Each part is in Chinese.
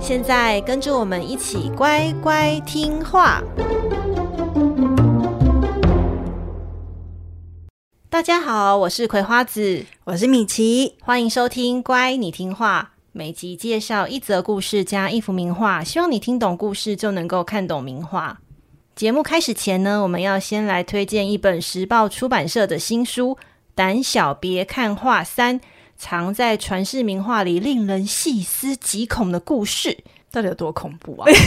现在跟着我们一起乖乖听话。大家好，我是葵花子，我是米奇，欢迎收听《乖，你听话》。每集介绍一则故事加一幅名画，希望你听懂故事就能够看懂名画。节目开始前呢，我们要先来推荐一本时报出版社的新书《胆小别看画三》。藏在传世名画里，令人细思极恐的故事，到底有多恐怖啊？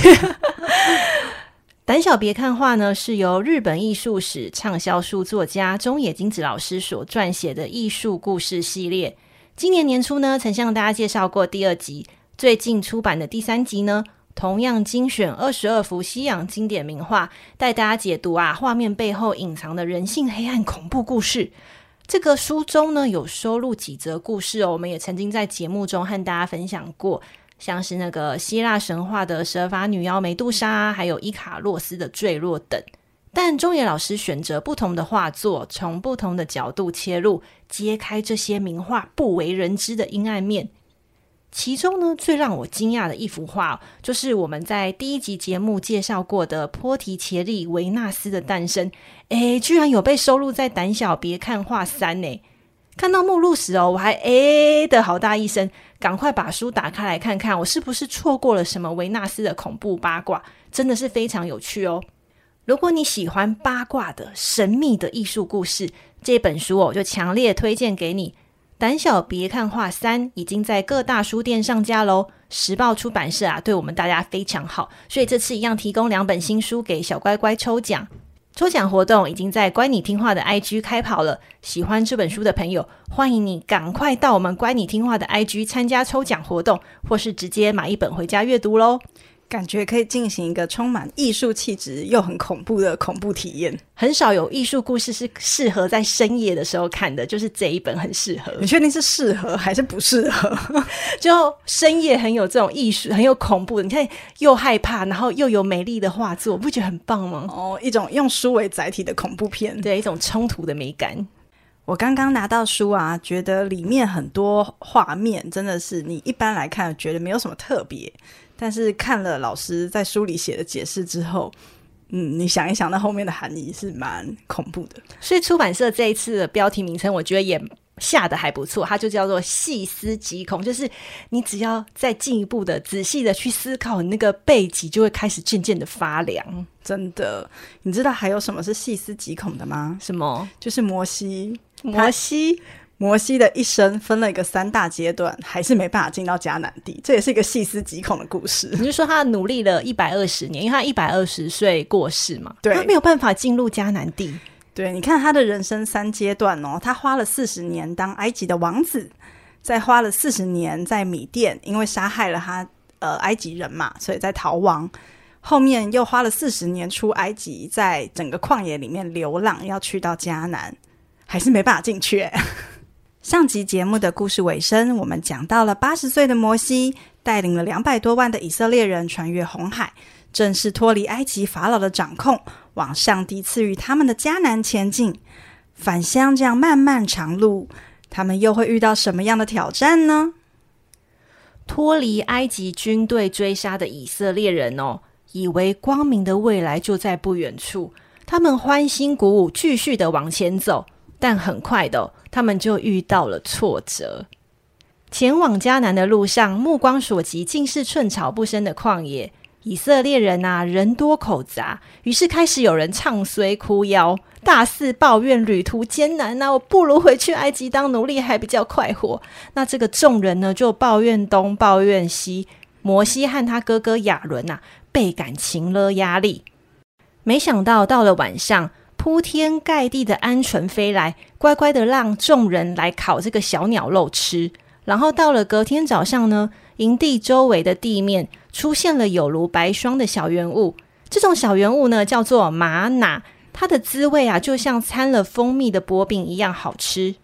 胆小别看画呢，是由日本艺术史畅销书作家中野金子老师所撰写的艺术故事系列。今年年初呢，曾向大家介绍过第二集，最近出版的第三集呢，同样精选二十二幅西洋经典名画，带大家解读啊画面背后隐藏的人性黑暗恐怖故事。这个书中呢，有收录几则故事哦，我们也曾经在节目中和大家分享过，像是那个希腊神话的蛇发女妖梅杜莎，还有伊卡洛斯的坠落等。但中野老师选择不同的画作，从不同的角度切入，揭开这些名画不为人知的阴暗面。其中呢，最让我惊讶的一幅画，就是我们在第一集节目介绍过的波提切利《维纳斯的诞生》，诶，居然有被收录在《胆小别看画三》呢！看到目录时哦，我还诶的好大一声，赶快把书打开来看看，我是不是错过了什么维纳斯的恐怖八卦？真的是非常有趣哦！如果你喜欢八卦的神秘的艺术故事，这本书哦，就强烈推荐给你。胆小别看画三已经在各大书店上架喽。时报出版社啊，对我们大家非常好，所以这次一样提供两本新书给小乖乖抽奖。抽奖活动已经在乖你听话的 IG 开跑了。喜欢这本书的朋友，欢迎你赶快到我们乖你听话的 IG 参加抽奖活动，或是直接买一本回家阅读喽。感觉可以进行一个充满艺术气质又很恐怖的恐怖体验。很少有艺术故事是适合在深夜的时候看的，就是这一本很适合。你确定是适合还是不适合？就深夜很有这种艺术，很有恐怖的。你看，又害怕，然后又有美丽的画作，不觉得很棒吗？哦，一种用书为载体的恐怖片，对，一种冲突的美感。我刚刚拿到书啊，觉得里面很多画面真的是你一般来看觉得没有什么特别。但是看了老师在书里写的解释之后，嗯，你想一想，那后面的含义是蛮恐怖的。所以出版社这一次的标题名称，我觉得也下得还不错，它就叫做“细思极恐”，就是你只要再进一步的仔细的去思考，你那个背脊就会开始渐渐的发凉。真的，你知道还有什么是细思极恐的吗？什么？就是摩西，摩西。摩西的一生分了一个三大阶段，还是没办法进到迦南地，这也是一个细思极恐的故事。你就说他努力了一百二十年，因为他一百二十岁过世嘛，对，他没有办法进入迦南地。对，你看他的人生三阶段哦，他花了四十年当埃及的王子，再花了四十年在米店，因为杀害了他呃埃及人嘛，所以在逃亡。后面又花了四十年出埃及，在整个旷野里面流浪，要去到迦南，还是没办法进去欸。上集节目的故事尾声，我们讲到了八十岁的摩西带领了两百多万的以色列人穿越红海，正式脱离埃及法老的掌控，往上帝赐予他们的迦南前进。返乡这样漫漫长路，他们又会遇到什么样的挑战呢？脱离埃及军队追杀的以色列人哦，以为光明的未来就在不远处，他们欢欣鼓舞，继续的往前走。但很快的，他们就遇到了挫折。前往迦南的路上，目光所及尽是寸草不生的旷野。以色列人啊，人多口杂，于是开始有人唱衰哭腰，大肆抱怨旅途艰难啊，我不如回去埃及当奴隶还比较快活。那这个众人呢，就抱怨东抱怨西。摩西和他哥哥亚伦啊，倍感情勒压力。没想到到了晚上。铺天盖地的鹌鹑飞来，乖乖的让众人来烤这个小鸟肉吃。然后到了隔天早上呢，营地周围的地面出现了有如白霜的小圆物，这种小圆物呢叫做玛瑙，它的滋味啊就像掺了蜂蜜的薄饼一样好吃。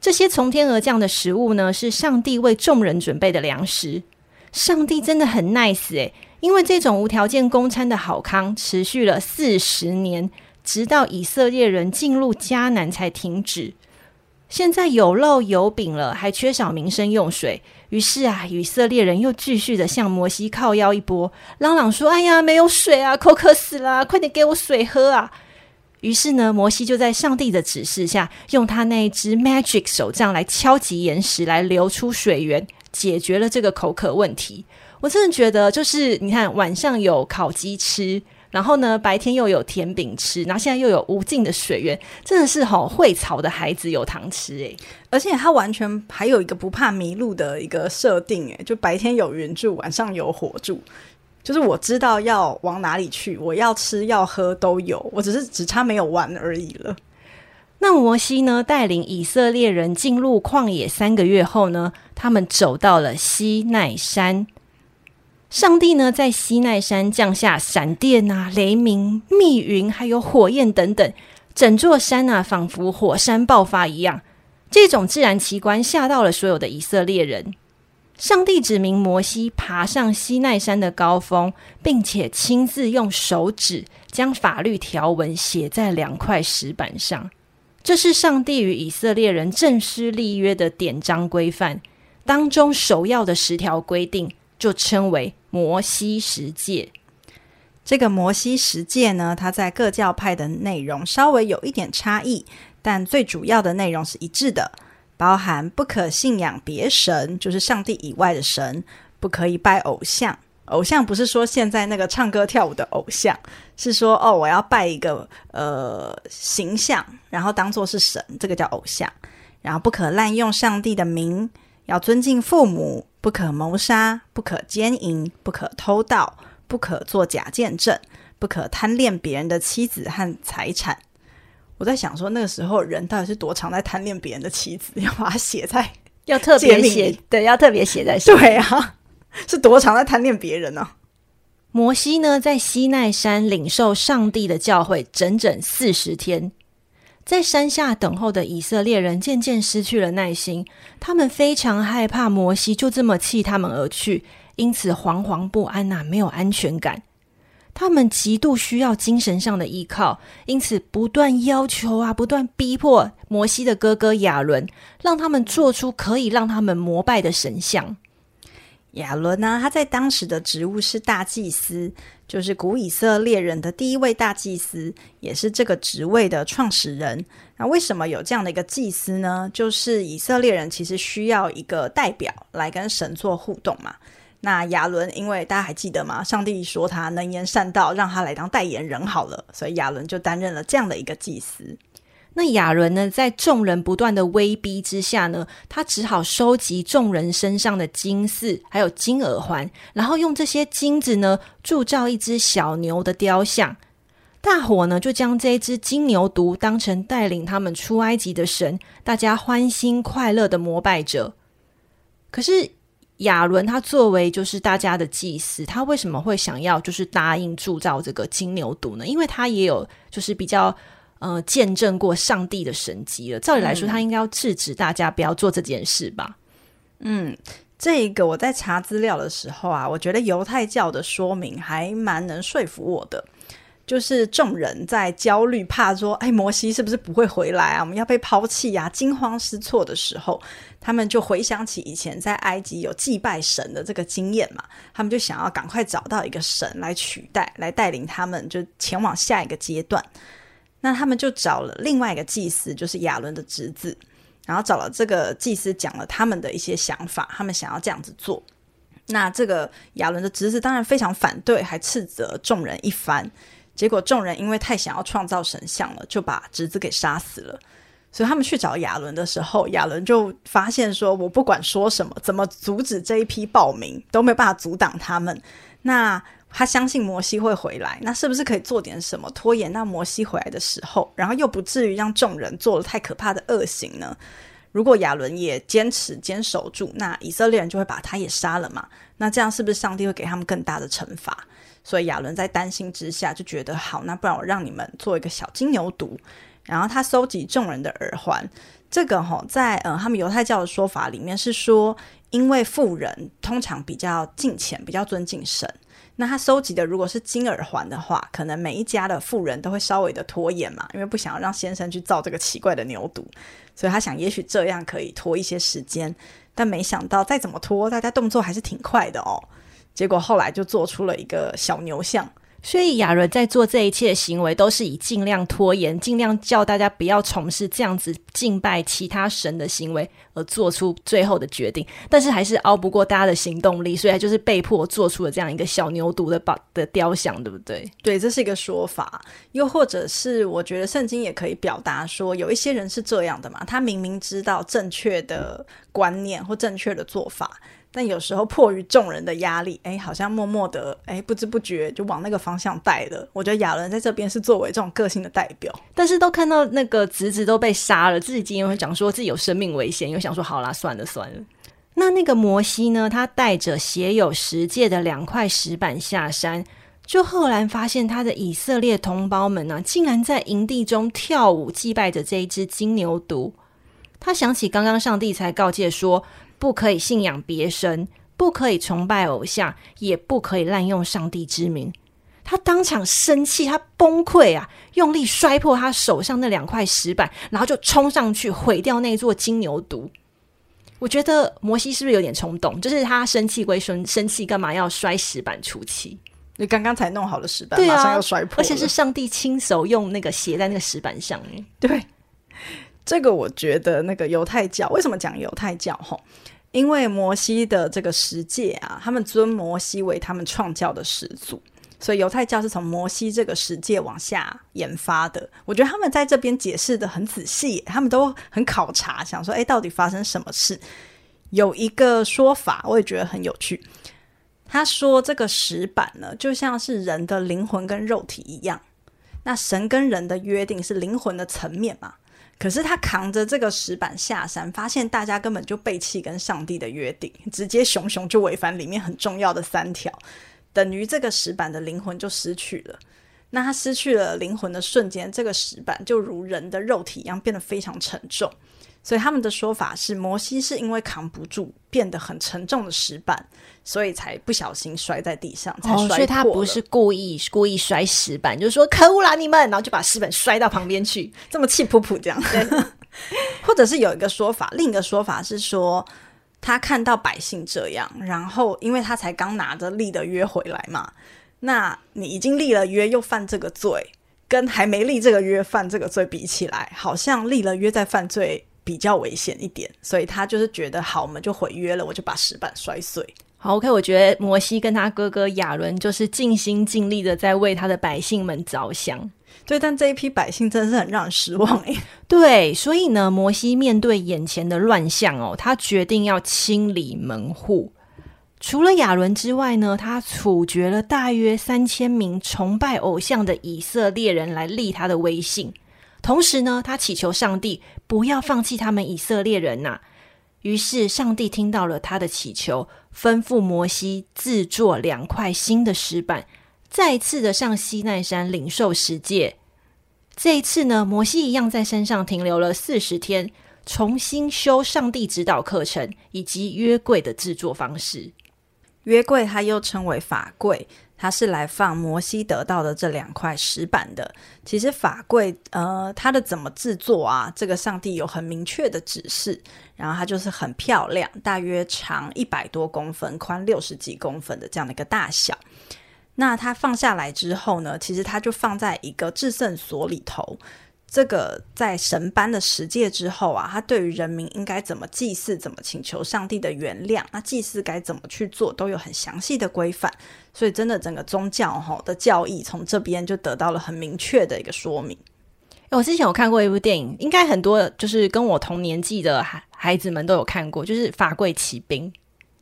这些从天而降的食物呢，是上帝为众人准备的粮食。上帝真的很 nice 诶，因为这种无条件供餐的好康持续了四十年，直到以色列人进入迦南才停止。现在有肉有饼了，还缺少民生用水。于是啊，以色列人又继续的向摩西靠腰一波，朗朗说：“哎呀，没有水啊，口渴死了，快点给我水喝啊！”于是呢，摩西就在上帝的指示下，用他那一只 magic 手杖来敲击岩石，来流出水源，解决了这个口渴问题。我真的觉得，就是你看，晚上有烤鸡吃。然后呢，白天又有甜饼吃，然后现在又有无尽的水源，真的是好会草的孩子有糖吃诶。而且他完全还有一个不怕迷路的一个设定诶，就白天有云柱，晚上有火柱，就是我知道要往哪里去，我要吃要喝都有，我只是只差没有玩而已了。那摩西呢，带领以色列人进入旷野三个月后呢，他们走到了西奈山。上帝呢，在西奈山降下闪电啊、雷鸣、密云，还有火焰等等，整座山啊，仿佛火山爆发一样。这种自然奇观吓到了所有的以色列人。上帝指明摩西爬上西奈山的高峰，并且亲自用手指将法律条文写在两块石板上。这是上帝与以色列人正式立约的典章规范，当中首要的十条规定。就称为摩西十诫。这个摩西十诫呢，它在各教派的内容稍微有一点差异，但最主要的内容是一致的，包含不可信仰别神，就是上帝以外的神，不可以拜偶像。偶像不是说现在那个唱歌跳舞的偶像，是说哦，我要拜一个呃形象，然后当做是神，这个叫偶像。然后不可滥用上帝的名，要尊敬父母。不可谋杀，不可奸淫，不可偷盗，不可作假见证，不可贪恋别人的妻子和财产。我在想说，那个时候人到底是多常在贪恋别人的妻子，要把它写在 要特别写，对，要特别写在对啊，是多常在贪恋别人呢、啊？摩西呢，在西奈山领受上帝的教诲，整整四十天。在山下等候的以色列人渐渐失去了耐心，他们非常害怕摩西就这么弃他们而去，因此惶惶不安呐、啊，没有安全感。他们极度需要精神上的依靠，因此不断要求啊，不断逼迫摩西的哥哥亚伦，让他们做出可以让他们膜拜的神像。亚伦呢，他在当时的职务是大祭司。就是古以色列人的第一位大祭司，也是这个职位的创始人。那为什么有这样的一个祭司呢？就是以色列人其实需要一个代表来跟神做互动嘛。那亚伦，因为大家还记得吗？上帝说他能言善道，让他来当代言人好了，所以亚伦就担任了这样的一个祭司。那亚伦呢，在众人不断的威逼之下呢，他只好收集众人身上的金饰，还有金耳环，然后用这些金子呢，铸造一只小牛的雕像。大伙呢，就将这只金牛犊当成带领他们出埃及的神，大家欢欣快乐的膜拜着。可是亚伦他作为就是大家的祭司，他为什么会想要就是答应铸造这个金牛犊呢？因为他也有就是比较。呃，见证过上帝的神迹了。照理来说，他应该要制止大家不要做这件事吧？嗯，这个我在查资料的时候啊，我觉得犹太教的说明还蛮能说服我的。就是众人在焦虑，怕说，哎，摩西是不是不会回来啊？我们要被抛弃呀，惊慌失措的时候，他们就回想起以前在埃及有祭拜神的这个经验嘛，他们就想要赶快找到一个神来取代，来带领他们，就前往下一个阶段。那他们就找了另外一个祭司，就是亚伦的侄子，然后找了这个祭司讲了他们的一些想法，他们想要这样子做。那这个亚伦的侄子当然非常反对，还斥责众人一番。结果众人因为太想要创造神像了，就把侄子给杀死了。所以他们去找亚伦的时候，亚伦就发现说：“我不管说什么，怎么阻止这一批暴民，都没有办法阻挡他们。”那他相信摩西会回来，那是不是可以做点什么拖延到摩西回来的时候，然后又不至于让众人做了太可怕的恶行呢？如果亚伦也坚持坚守住，那以色列人就会把他也杀了嘛？那这样是不是上帝会给他们更大的惩罚？所以亚伦在担心之下就觉得好，那不然我让你们做一个小金牛犊，然后他搜集众人的耳环。这个哈、哦，在呃他们犹太教的说法里面是说，因为富人通常比较敬虔，比较尊敬神。那他收集的如果是金耳环的话，可能每一家的富人都会稍微的拖延嘛，因为不想要让先生去造这个奇怪的牛犊，所以他想也许这样可以拖一些时间。但没想到再怎么拖，大家动作还是挺快的哦。结果后来就做出了一个小牛像。所以亚伦在做这一切行为，都是以尽量拖延、尽量叫大家不要从事这样子敬拜其他神的行为，而做出最后的决定。但是还是熬不过大家的行动力，所以他就是被迫做出了这样一个小牛犊的宝的雕像，对不对？对，这是一个说法。又或者是我觉得圣经也可以表达说，有一些人是这样的嘛，他明明知道正确的观念或正确的做法。但有时候迫于众人的压力，哎，好像默默的，哎，不知不觉就往那个方向带了。我觉得亚伦在这边是作为这种个性的代表，但是都看到那个侄子都被杀了，自己今天会讲说自己有生命危险，又想说好啦，算了算了。那那个摩西呢？他带着写有十诫的两块石板下山，就赫然发现他的以色列同胞们呢、竟然在营地中跳舞祭拜着这一只金牛犊。他想起刚刚上帝才告诫说。不可以信仰别神，不可以崇拜偶像，也不可以滥用上帝之名。他当场生气，他崩溃啊，用力摔破他手上那两块石板，然后就冲上去毁掉那座金牛犊。我觉得摩西是不是有点冲动？就是他生气归生生气，干嘛要摔石板出气？你刚刚才弄好了石板，马上要摔破，而且是上帝亲手用那个写在那个石板上。对。这个我觉得，那个犹太教为什么讲犹太教？吼，因为摩西的这个十诫啊，他们尊摩西为他们创教的始祖，所以犹太教是从摩西这个十诫往下研发的。我觉得他们在这边解释得很仔细，他们都很考察，想说，哎，到底发生什么事？有一个说法，我也觉得很有趣。他说，这个石板呢，就像是人的灵魂跟肉体一样，那神跟人的约定是灵魂的层面嘛。可是他扛着这个石板下山，发现大家根本就背弃跟上帝的约定，直接熊熊就违反里面很重要的三条，等于这个石板的灵魂就失去了。那他失去了灵魂的瞬间，这个石板就如人的肉体一样变得非常沉重。所以他们的说法是，摩西是因为扛不住变得很沉重的石板，所以才不小心摔在地上，才摔。哦，所以他不是故意故意摔石板，就是说可恶啦你们，然后就把石板摔到旁边去，这么气噗噗这样。对。或者是有一个说法，另一个说法是说，他看到百姓这样，然后因为他才刚拿着立的约回来嘛，那你已经立了约又犯这个罪，跟还没立这个约犯这个罪比起来，好像立了约在犯罪。比较危险一点，所以他就是觉得好，我们就毁约了，我就把石板摔碎。好，OK，我觉得摩西跟他哥哥亚伦就是尽心尽力的在为他的百姓们着想。对，但这一批百姓真的是很让人失望诶。对，所以呢，摩西面对眼前的乱象哦，他决定要清理门户。除了亚伦之外呢，他处决了大约三千名崇拜偶像的以色列人来立他的威信。同时呢，他祈求上帝不要放弃他们以色列人呐、于是上帝听到了他的祈求，吩咐摩西制作两块新的石板，再次的上西奈山领受十诫。这一次呢，摩西一样在山上停留了四十天，重新修上帝指导课程以及约柜的制作方式。约柜它又称为法柜。它是来放摩西得到的这两块石板的。其实法柜，呃，它的怎么制作啊？这个上帝有很明确的指示。然后它就是很漂亮，大约长一百多公分，宽六十几公分的这样的一个大小。那它放下来之后呢，其实它就放在一个制胜所里头。这个在神班的十诫之后啊，他对于人民应该怎么祭祀、怎么请求上帝的原谅，那祭祀该怎么去做，都有很详细的规范。所以，真的整个宗教哈的教义从这边就得到了很明确的一个说明。我之前有看过一部电影，应该很多就是跟我同年纪的孩孩子们都有看过，就是《法柜奇兵》。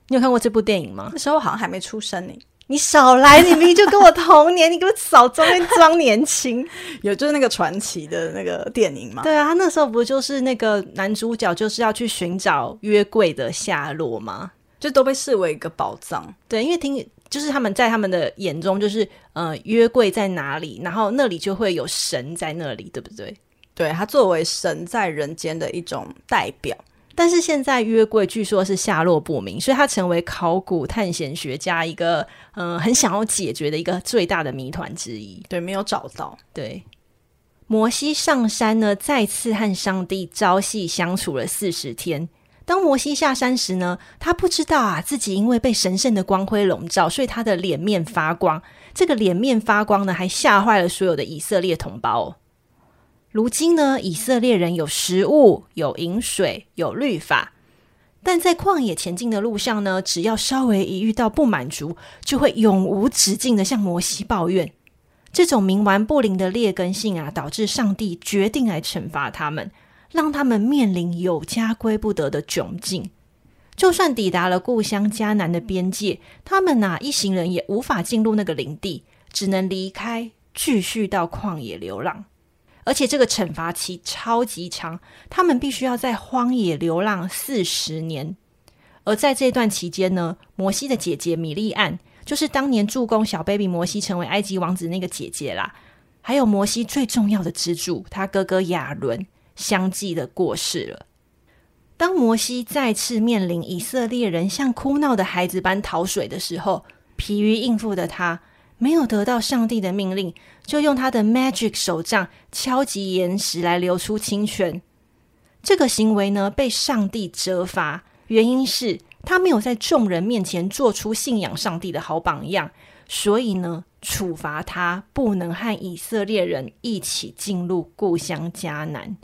你有看过这部电影吗？那时候好像还没出生呢。你少来！你明明就跟我同年，你给我少装装年轻。有就是那个传奇的那个电影嘛？对啊，他那时候不就是那个男主角就是要去寻找约柜的下落吗？就都被视为一个宝藏。对，因为听就是他们在他们的眼中就是呃约柜在哪里，然后那里就会有神在那里，对不对？对，他作为神在人间的一种代表。但是现在约柜据说是下落不明，所以他成为考古探险学家一个嗯、呃、很想要解决的一个最大的谜团之一。对，没有找到。对，摩西上山呢，再次和上帝朝夕相处了四十天。当摩西下山时呢，他不知道啊，自己因为被神圣的光辉笼罩，所以他的脸面发光。这个脸面发光呢，还吓坏了所有的以色列同胞。如今呢，以色列人有食物、有饮水、有律法，但在旷野前进的路上呢，只要稍微一遇到不满足，就会永无止境的向摩西抱怨。这种冥顽不灵的劣根性啊，导致上帝决定来惩罚他们，让他们面临有家归不得的窘境。就算抵达了故乡迦南的边界，他们呐、啊，一行人也无法进入那个领地，只能离开，继续到旷野流浪。而且这个惩罚期超级长，他们必须要在荒野流浪四十年。而在这段期间呢，摩西的姐姐米利暗，就是当年助攻小 baby 摩西成为埃及王子那个姐姐啦，还有摩西最重要的支柱，他哥哥亚伦，相继的过世了。当摩西再次面临以色列人像哭闹的孩子般讨水的时候，疲于应付的他，没有得到上帝的命令，就用他的 magic 手杖敲击岩石来流出清泉。这个行为呢，被上帝责罚，原因是他没有在众人面前做出信仰上帝的好榜样，所以呢，处罚他不能和以色列人一起进入故乡迦南。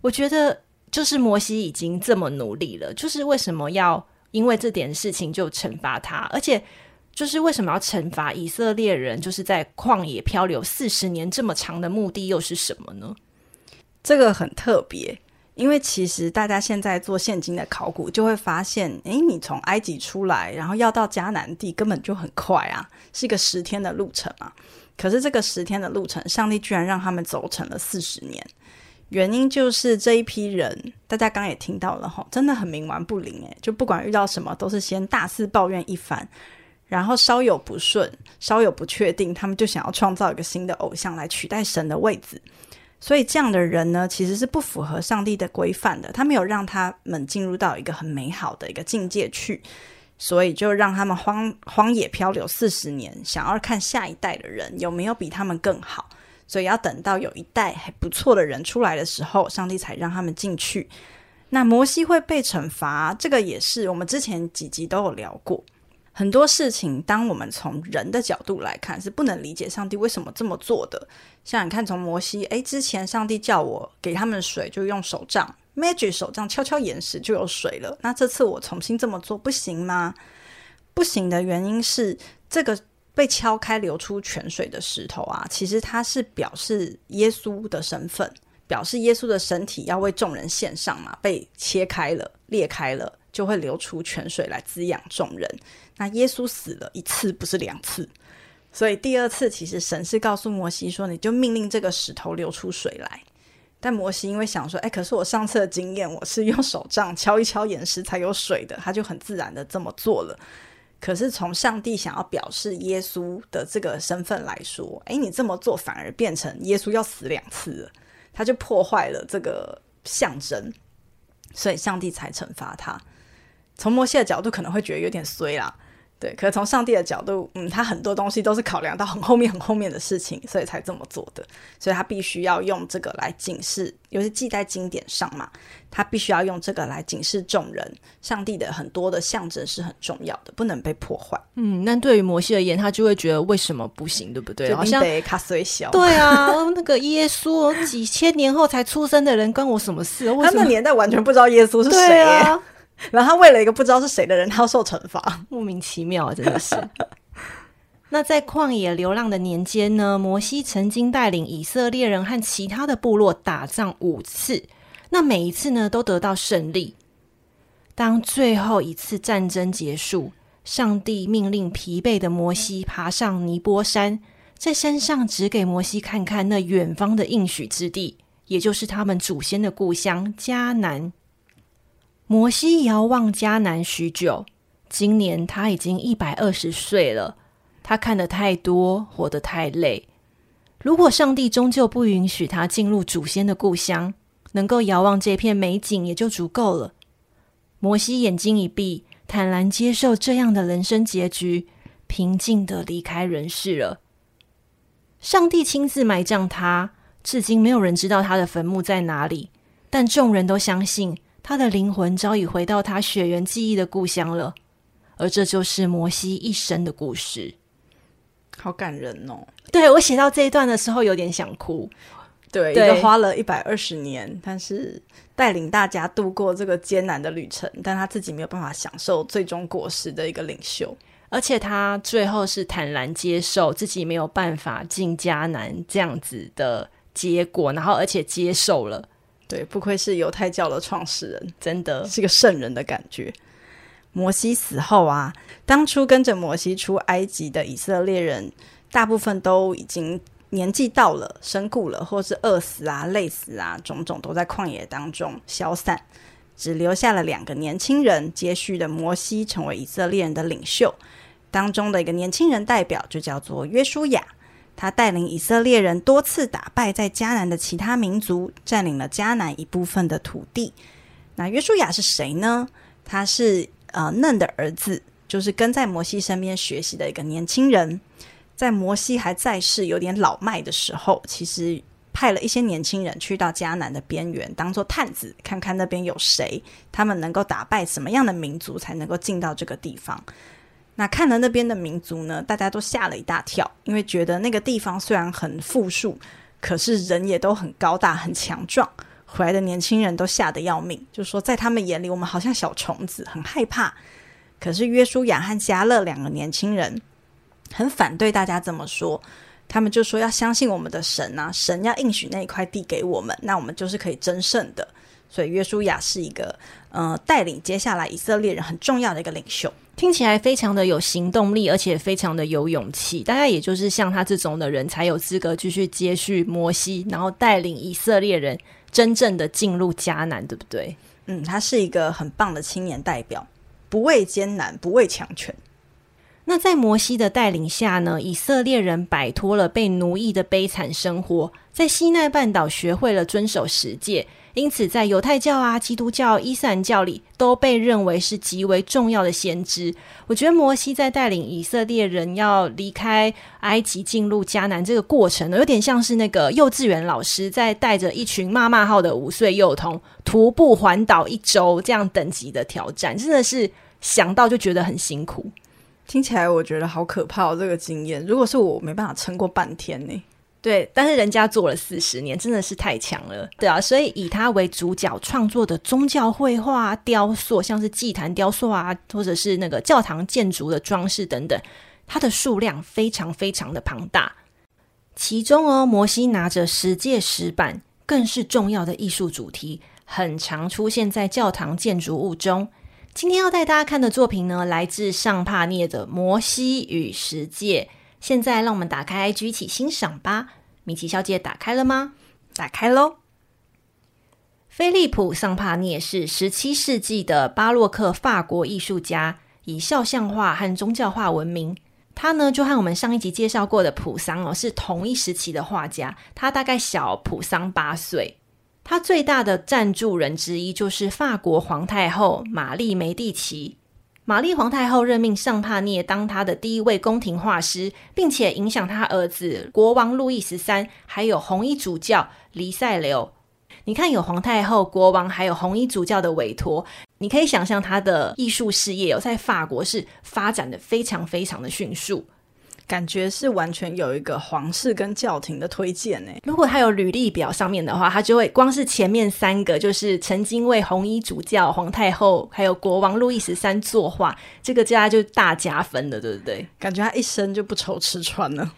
我觉得，就是摩西已经这么努力了，就是为什么要因为这点事情就惩罚他，而且。就是为什么要惩罚以色列人？就是在旷野漂流四十年这么长的目的又是什么呢？这个很特别，因为其实大家现在做现今的考古，就会发现，诶，你从埃及出来，然后要到迦南地，根本就很快啊，是一个十天的路程啊。可是这个十天的路程，上帝居然让他们走成了四十年，原因就是这一批人，大家刚刚也听到了哈，真的很冥顽不灵诶，就不管遇到什么，都是先大肆抱怨一番。然后稍有不顺，稍有不确定，他们就想要创造一个新的偶像来取代神的位置。所以这样的人呢，其实是不符合上帝的规范的。他没有让他们进入到一个很美好的一个境界去，所以就让他们荒荒野漂流四十年，想要看下一代的人有没有比他们更好。所以要等到有一代还不错的人出来的时候，上帝才让他们进去。那摩西会被惩罚，这个也是我们之前几集都有聊过。很多事情，当我们从人的角度来看，是不能理解上帝为什么这么做的。像你看，从摩西，诶，之前上帝叫我给他们水，就用手杖，magic 手杖敲敲岩石就有水了。那这次我重新这么做，不行吗？不行的原因是，这个被敲开流出泉水的石头啊，其实它是表示耶稣的身份，表示耶稣的身体要为众人献上嘛，被切开了，裂开了。就会流出泉水来滋养众人。那耶稣死了一次，不是两次，所以第二次其实神是告诉摩西说：“你就命令这个石头流出水来。”但摩西因为想说：“哎，可是我上次的经验，我是用手杖敲一敲岩石才有水的。”他就很自然的这么做了。可是从上帝想要表示耶稣的这个身份来说，哎，你这么做反而变成耶稣要死两次了，他就破坏了这个象征，所以上帝才惩罚他。从摩西的角度可能会觉得有点衰啦，对。可是从上帝的角度，嗯，他很多东西都是考量到很后面、很后面的事情，所以才这么做的。所以他必须要用这个来警示，尤其记在经典上嘛，他必须要用这个来警示众人，上帝的很多的象征是很重要的，不能被破坏。嗯，那对于摩西而言，他就会觉得为什么不行，对不对？好像卡虽小。对啊，那个耶稣几千年后才出生的人，关我什么事？他那年代完全不知道耶稣是谁啊。然后他为了一个不知道是谁的人，他要受惩罚，莫名其妙，真的是。那在旷野流浪的年间呢，摩西曾经带领以色列人和其他的部落打仗五次，那每一次呢都得到胜利。当最后一次战争结束，上帝命令疲惫的摩西爬上尼波山，在山上指给摩西看看那远方的应许之地，也就是他们祖先的故乡迦南。摩西遥望迦南许久，今年他已经一百二十岁了。他看得太多，活得太累。如果上帝终究不允许他进入祖先的故乡，能够遥望这片美景也就足够了。摩西眼睛一闭，坦然接受这样的人生结局，平静地离开人世了。上帝亲自埋葬他，至今没有人知道他的坟墓在哪里，但众人都相信。他的灵魂早已回到他血缘记忆的故乡了，而这就是摩西一生的故事，好感人哦！对，我写到这一段的时候有点想哭。对，对一个花了一百二十年，但是带领大家度过这个艰难的旅程，但他自己没有办法享受最终果实的一个领袖，而且他最后是坦然接受自己没有办法进迦南这样子的结果，然后而且接受了。对，不愧是犹太教的创始人，真的是个圣人的感觉。摩西死后啊，当初跟着摩西出埃及的以色列人，大部分都已经年纪到了，身故了，或是饿死啊、累死啊，种种都在旷野当中消散，只留下了两个年轻人接续的摩西，成为以色列人的领袖。当中的一个年轻人代表就叫做约书亚。他带领以色列人多次打败在迦南的其他民族，占领了迦南一部分的土地。那约书亚是谁呢？他是呃嫩的儿子，就是跟在摩西身边学习的一个年轻人。在摩西还在世、有点老迈的时候，其实派了一些年轻人去到迦南的边缘，当做探子，看看那边有谁，他们能够打败什么样的民族，才能够进到这个地方。那看了那边的民族呢，大家都吓了一大跳，因为觉得那个地方虽然很富庶，可是人也都很高大、很强壮。回来的年轻人都吓得要命，就说在他们眼里，我们好像小虫子，很害怕。可是约书亚和迦勒两个年轻人很反对大家这么说，他们就说要相信我们的神啊，神要应许那一块地给我们，那我们就是可以争胜的。所以约书亚是一个呃带领接下来以色列人很重要的一个领袖。听起来非常的有行动力，而且非常的有勇气。大概也就是像他这种的人，才有资格继续接续摩西，然后带领以色列人真正的进入迦南，对不对？嗯，他是一个很棒的青年代表，不畏艰难，不畏强权。那在摩西的带领下呢，以色列人摆脱了被奴役的悲惨生活，在西奈半岛学会了遵守十诫。因此，在犹太教啊、基督教、伊斯兰教里，都被认为是极为重要的先知。我觉得摩西在带领以色列人要离开埃及，进入迦南这个过程呢，有点像是那个幼稚园老师在带着一群妈妈号的五岁幼童徒步环岛一周这样等级的挑战，真的是想到就觉得很辛苦。听起来我觉得好可怕哦，这个经验。如果是我，没办法撑过半天呢。对，但是人家做了四十年，真的是太强了，对啊，所以以他为主角创作的宗教绘画、雕塑，像是祭坛雕塑啊，或者是那个教堂建筑的装饰等等，它的数量非常非常的庞大。其中哦，摩西拿着十诫石板，更是重要的艺术主题，很常出现在教堂建筑物中。今天要带大家看的作品呢，来自尚帕涅的《摩西与十诫》。现在让我们打开 IG 一起欣赏吧。米奇小姐打开了吗？打开喽。菲利普·桑帕涅是十七世纪的巴洛克法国艺术家，以肖像画和宗教画闻名。他呢，就和我们上一集介绍过的普桑哦，是同一时期的画家。他大概小普桑八岁。他最大的赞助人之一就是法国皇太后玛丽·梅蒂奇。玛丽皇太后任命尚帕涅当她的第一位宫廷画师，并且影响他儿子国王路易十三，还有红衣主教黎塞留。你看，有皇太后、国王，还有红衣主教的委托，你可以想象他的艺术事业有在法国是发展的非常非常的迅速。感觉是完全有一个皇室跟教廷的推荐呢。如果他有履历表上面的话，他就会光是前面三个就是曾经为红衣主教、皇太后还有国王路易十三作画，这个家就大加分了，对不对？感觉他一生就不愁吃穿了。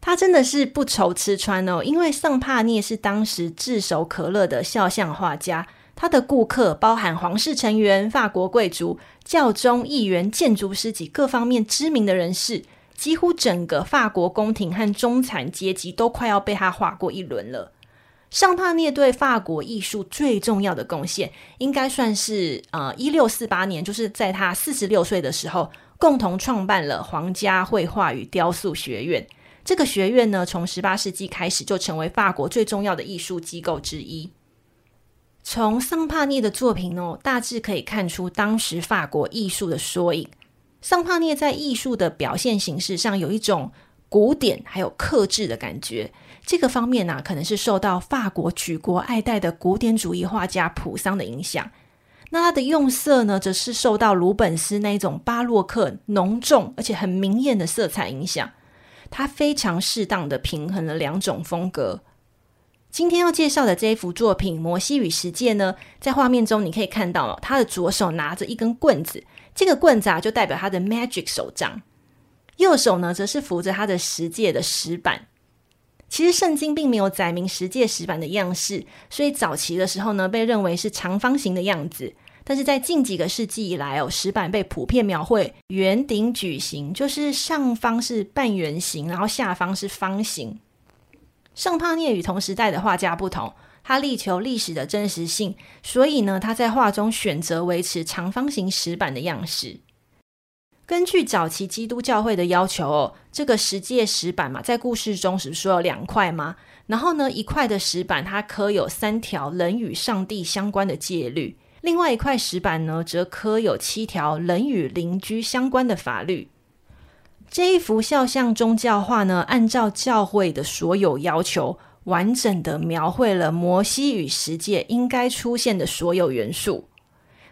他真的是不愁吃穿哦，因为尚帕涅是当时炙手可热的肖像画家。他的顾客包含皇室成员、法国贵族、教宗、议员、建筑师及各方面知名的人士，几乎整个法国宫廷和中产阶级都快要被他画过一轮了。尚帕涅对法国艺术最重要的贡献，应该算是呃，一六四八年，就是在他四十六岁的时候，共同创办了皇家绘画与雕塑学院。这个学院呢，从十八世纪开始就成为法国最重要的艺术机构之一。从桑帕涅的作品哦，大致可以看出当时法国艺术的缩影。桑帕涅在艺术的表现形式上有一种古典还有克制的感觉。这个方面呢、可能是受到法国举国爱戴的古典主义画家普桑的影响。那他的用色呢，则是受到鲁本斯那种巴洛克浓重而且很明艳的色彩影响。他非常适当的平衡了两种风格。今天要介绍的这一幅作品《摩西与十诫》呢，在画面中你可以看到，他的左手拿着一根棍子，这个棍子啊就代表他的 magic 手杖；右手呢则是扶着他的十戒的石板。其实圣经并没有载明十戒石板的样式，所以早期的时候呢，被认为是长方形的样子。但是在近几个世纪以来哦，石板被普遍描绘圆顶矩形，就是上方是半圆形，然后下方是方形。尚帕涅与同时代的画家不同，他力求历史的真实性，所以呢，他在画中选择维持长方形石板的样式。根据早期基督教会的要求哦，这个十诫石板嘛，在故事中是说有两块吗？然后呢，一块的石板它刻有三条人与上帝相关的戒律，另外一块石板呢，则刻有七条人与邻居相关的法律。这一幅肖像宗教画呢，按照教会的所有要求，完整的描绘了摩西与十诫应该出现的所有元素。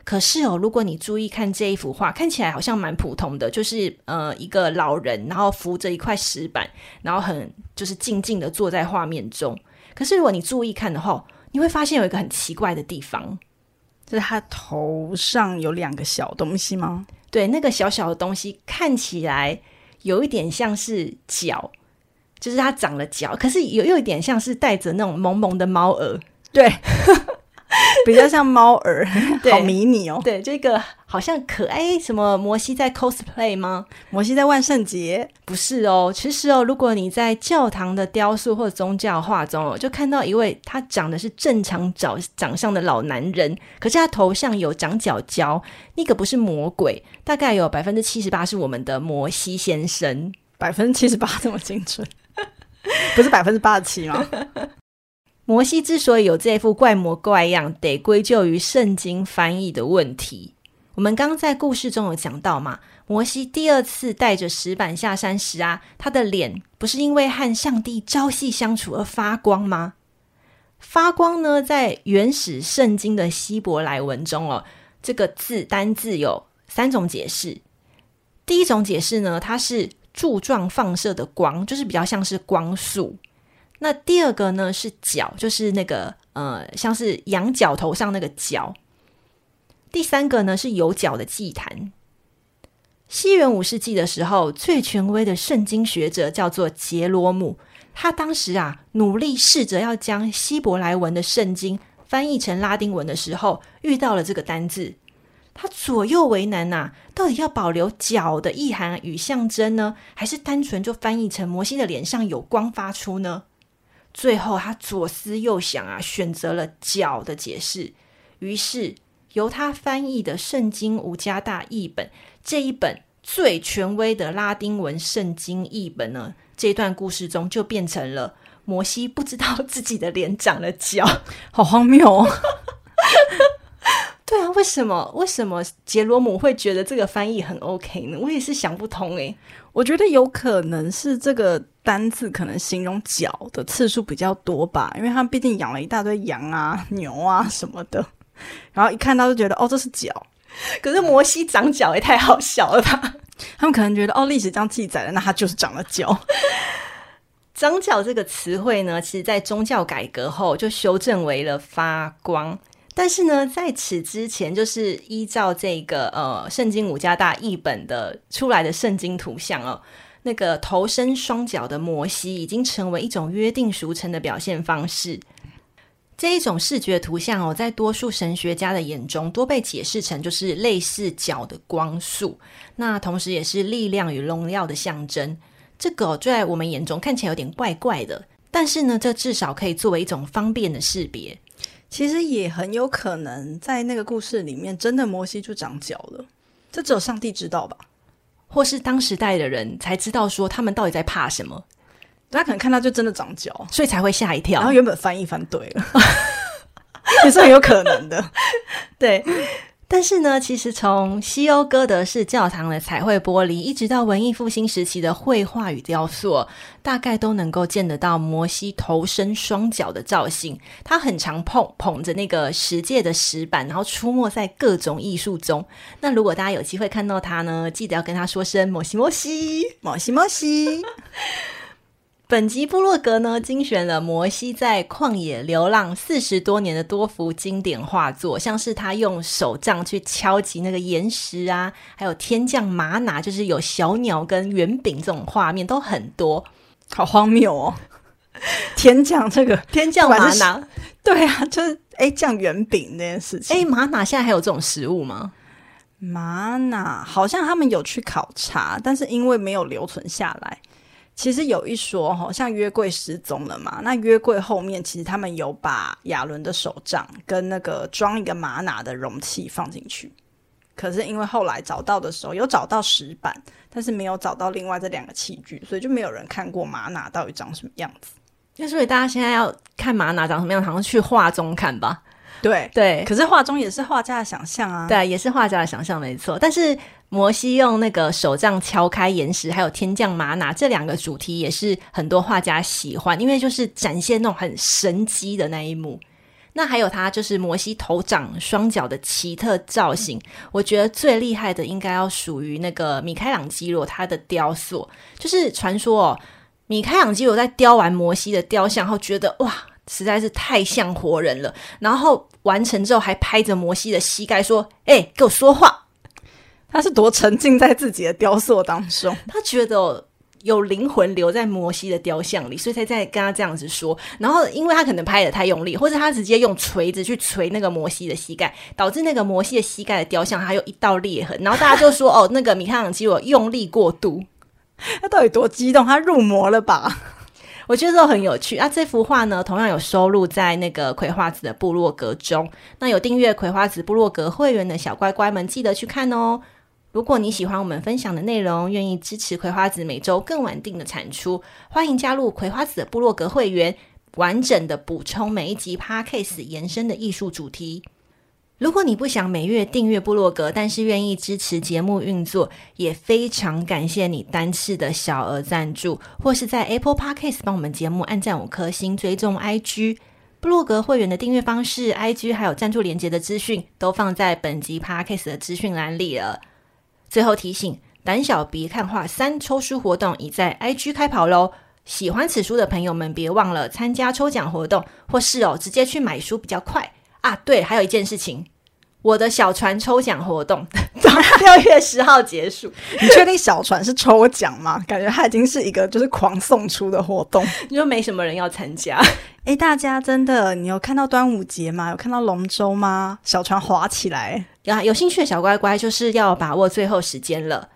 可是哦，如果你注意看这一幅画，看起来好像蛮普通的，就是呃一个老人，然后扶着一块石板，然后很就是静静的坐在画面中。可是如果你注意看的话，你会发现有一个很奇怪的地方，就是他头上有两个小东西吗？对，那个小小的东西看起来。有一点像是脚，就是它长了脚，可是有又一点像是带着那种萌萌的猫耳，对，比较像猫耳，好迷你哦。对，这个好像可爱。什么摩西在 cosplay 吗？摩西在万圣节？不是哦。其实哦，如果你在教堂的雕塑或者宗教画中哦，就看到一位他长得是正常长长相的老男人，可是他头上有长角角，那个不是魔鬼。大概有百分之七十八是我们的摩西先生，百分之七十八这么精准，不是百分之八十七吗？摩西之所以有这副怪模怪样，得归咎于圣经翻译的问题。我们刚在故事中有讲到嘛，摩西第二次带着石板下山时啊，他的脸不是因为和上帝朝夕相处而发光吗？发光呢，在原始圣经的希伯来文中哦，这个字单字有。三种解释，第一种解释呢，它是柱状放射的光，就是比较像是光束。那第二个呢是角，就是那个呃，像是羊角头上那个角。第三个呢是有角的祭坛。西元五世纪的时候，最权威的圣经学者叫做杰罗姆，他当时啊努力试着要将希伯来文的圣经翻译成拉丁文的时候，遇到了这个单字。他左右为难呐、到底要保留角的意涵与象征呢，还是单纯就翻译成摩西的脸上有光发出呢？最后他左思右想啊，选择了角的解释。于是由他翻译的《圣经无加大译本》这一本最权威的拉丁文圣经译本呢，这段故事中就变成了摩西不知道自己的脸长了角，好荒谬哦！对啊，为什么为什么杰罗姆会觉得这个翻译很 OK 呢？我也是想不通诶。我觉得有可能是这个单字可能形容脚的次数比较多吧，因为他毕竟养了一大堆羊啊、牛啊什么的，然后一看到就觉得哦，这是脚。可是摩西长脚也太好笑了吧？他们可能觉得哦，历史这样记载了，那他就是长了脚。长脚这个词汇呢，其实在宗教改革后就修正为了发光。但是呢，在此之前，就是依照这个呃《圣经五加大译本》的出来的圣经图像哦，那个头生双脚的摩西已经成为一种约定俗成的表现方式。这一种视觉图像哦，在多数神学家的眼中，多被解释成就是类似角的光束，那同时也是力量与荣耀的象征。这个在我们眼中看起来有点怪怪的，但是呢，这至少可以作为一种方便的识别。其实也很有可能在那个故事里面，真的摩西就长脚了，这只有上帝知道吧？或是当时代的人才知道说他们到底在怕什么。大家可能看到就真的长脚，所以才会吓一跳。然后原本翻译翻对了，也是很有可能的。对，但是呢，其实从西欧哥德式教堂的彩绘玻璃，一直到文艺复兴时期的绘画与雕塑，大概都能够见得到摩西头身双脚的造型。他很常捧捧着那个十诫的石板，然后出没在各种艺术中。那如果大家有机会看到他呢，记得要跟他说声“摩西摩西，摩西摩西”。本集部落格呢，精选了摩西在旷野流浪四十多年的多幅经典画作，像是他用手杖去敲击那个岩石啊，还有天降玛瑙，就是有小鸟跟圆饼这种画面都很多，好荒谬哦！天降这个天降玛瑙，对啊，就是哎降圆饼那件事情。哎，玛瑙现在还有这种食物吗？玛瑙好像他们有去考察，但是因为没有留存下来。其实有一说，好像约柜失踪了嘛。那约柜后面，其实他们有把亚伦的手杖跟那个装一个玛瑙的容器放进去。可是因为后来找到的时候有找到石板，但是没有找到另外这两个器具，所以就没有人看过玛瑙到底长什么样子。那所以大家现在要看玛瑙长什么样，好像去画中看吧。对对，可是画中也是画家的想象啊。对，也是画家的想象，没错。但是。摩西用那个手杖敲开岩石，还有天降吗哪这两个主题也是很多画家喜欢，因为就是展现那种很神迹的那一幕。那还有他就是摩西头长双脚的奇特造型，我觉得最厉害的应该要属于那个米开朗基罗他的雕塑。就是传说哦，米开朗基罗在雕完摩西的雕像后，觉得哇，实在是太像活人了。然后完成之后，还拍着摩西的膝盖说：“哎，给我说话。”他是多沉浸在自己的雕塑当中，他觉得有灵魂留在摩西的雕像里，所以才在跟他这样子说。然后，因为他可能拍的太用力，或者他直接用锤子去锤那个摩西的膝盖，导致那个摩西的膝盖的雕像还有一道裂痕。然后大家就说：“哦，那个米开朗基罗用力过度。”他到底多激动？他入魔了吧？我觉得都很有趣啊！这幅画呢，同样有收录在那个葵花籽的部落格中。那有订阅葵花籽部落格会员的小乖乖们，记得去看哦。如果你喜欢我们分享的内容，愿意支持葵花籽每周更稳定的产出，欢迎加入葵花籽的部落格会员，完整的补充每一集 Podcast 延伸的艺术主题。如果你不想每月订阅部落格，但是愿意支持节目运作，也非常感谢你单次的小额赞助，或是在 Apple Podcast 帮我们节目按赞五颗星，追踪 IG 部落格会员的订阅方式，IG 还有赞助连接的资讯都放在本集 Podcast 的资讯栏里了。最后提醒：胆小别看画三抽书活动已在 IG 开跑喽！喜欢此书的朋友们，别忘了参加抽奖活动，或是哦，直接去买书比较快啊！对，还有一件事情，我的小船抽奖活动 六月十号结束。你确定小船是抽奖吗？感觉它已经是一个就是狂送出的活动，你说没什么人要参加。诶，大家真的，你有看到端午节吗？有看到龙舟吗？小船划起来。啊，有兴趣的小乖乖，就是要把握最后时间了。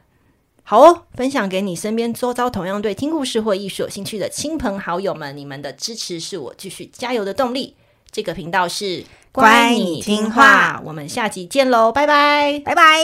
好哦，分享给你身边周遭同样对听故事或艺术有兴趣的亲朋好友们，你们的支持是我继续加油的动力。这个频道是乖你听话，我们下集见喽，拜拜，拜拜。